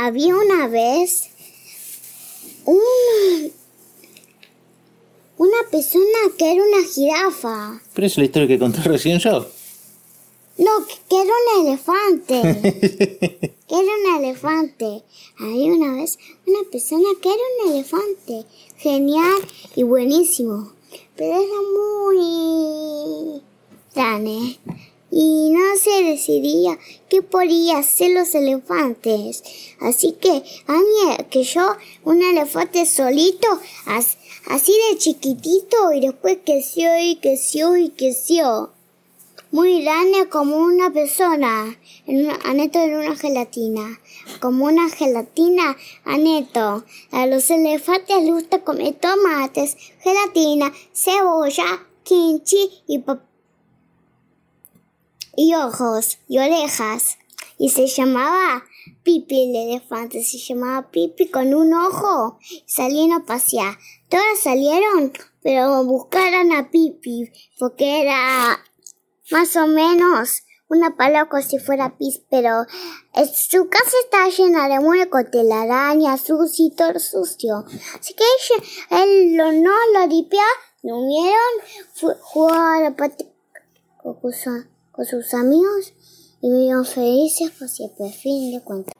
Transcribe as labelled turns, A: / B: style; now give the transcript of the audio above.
A: Había una vez un, una persona que era una jirafa.
B: Pero es la historia que conté recién yo.
A: No, que era un elefante. que era un elefante. Había una vez una persona que era un elefante. Genial y buenísimo. Pero era muy grande y no se decidía qué podía hacer los elefantes. Así que, mí que yo, un elefante solito, así de chiquitito, y después creció y creció y creció. Muy grande como una persona, en aneto en una gelatina. Como una gelatina, aneto. A los elefantes les gusta comer tomates, gelatina, cebolla, kimchi y papá y ojos y orejas. Y se llamaba Pipi el elefante, se llamaba Pipi con un ojo. Salían a pasear. Todas salieron, pero buscaron a Pipi, porque era más o menos una palabra si fuera pis, pero su casa estaba llena de muecos, telaraña, sucio y todo sucio. Así que él lo, no lo limpió, lo unieron, jugó a la con sus amigos y vivieron felices por siempre. Fin de cuentas.